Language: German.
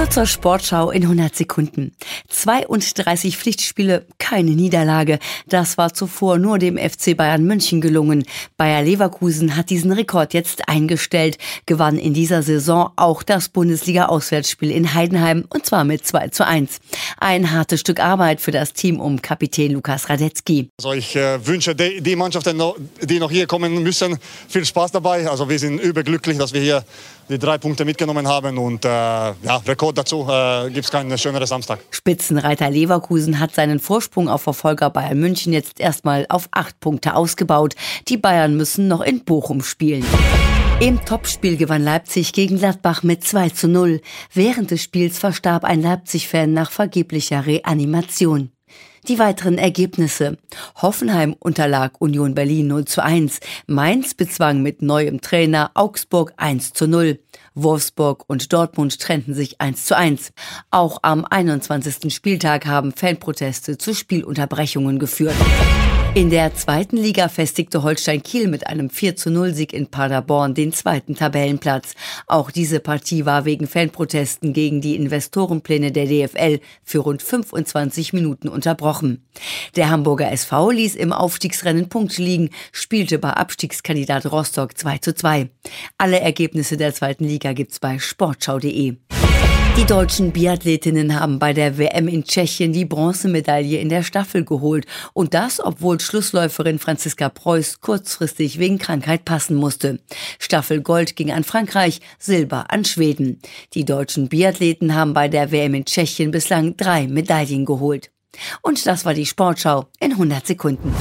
Hallo zur Sportschau in 100 Sekunden. 32 Pflichtspiele, keine Niederlage. Das war zuvor nur dem FC Bayern München gelungen. Bayer Leverkusen hat diesen Rekord jetzt eingestellt, gewann in dieser Saison auch das Bundesliga-Auswärtsspiel in Heidenheim und zwar mit 2 zu 1. Ein hartes Stück Arbeit für das Team um Kapitän Lukas Radetzky. Also ich äh, wünsche die, die Mannschaften, die noch hier kommen müssen, viel Spaß dabei. Also wir sind überglücklich, dass wir hier die drei Punkte mitgenommen haben und äh, ja, Rekord dazu äh, gibt es keinen schöneren Samstag. Spitzenreiter Leverkusen hat seinen Vorsprung auf Verfolger Bayern München jetzt erstmal auf acht Punkte ausgebaut. Die Bayern müssen noch in Bochum spielen. Im Topspiel gewann Leipzig gegen Gladbach mit 2 zu 0. Während des Spiels verstarb ein Leipzig-Fan nach vergeblicher Reanimation. Die weiteren Ergebnisse. Hoffenheim unterlag Union Berlin 0 zu 1. Mainz bezwang mit neuem Trainer Augsburg 1 zu 0. Wolfsburg und Dortmund trennten sich 1 zu 1. Auch am 21. Spieltag haben Fanproteste zu Spielunterbrechungen geführt. In der zweiten Liga festigte Holstein Kiel mit einem 4 zu 0 Sieg in Paderborn den zweiten Tabellenplatz. Auch diese Partie war wegen Fanprotesten gegen die Investorenpläne der DFL für rund 25 Minuten unterbrochen. Der Hamburger SV ließ im Aufstiegsrennen Punkte liegen, spielte bei Abstiegskandidat Rostock 2 zu 2. Alle Ergebnisse der zweiten Liga gibt's bei sportschau.de. Die deutschen Biathletinnen haben bei der WM in Tschechien die Bronzemedaille in der Staffel geholt. Und das, obwohl Schlussläuferin Franziska Preuß kurzfristig wegen Krankheit passen musste. Staffel Gold ging an Frankreich, Silber an Schweden. Die deutschen Biathleten haben bei der WM in Tschechien bislang drei Medaillen geholt. Und das war die Sportschau in 100 Sekunden.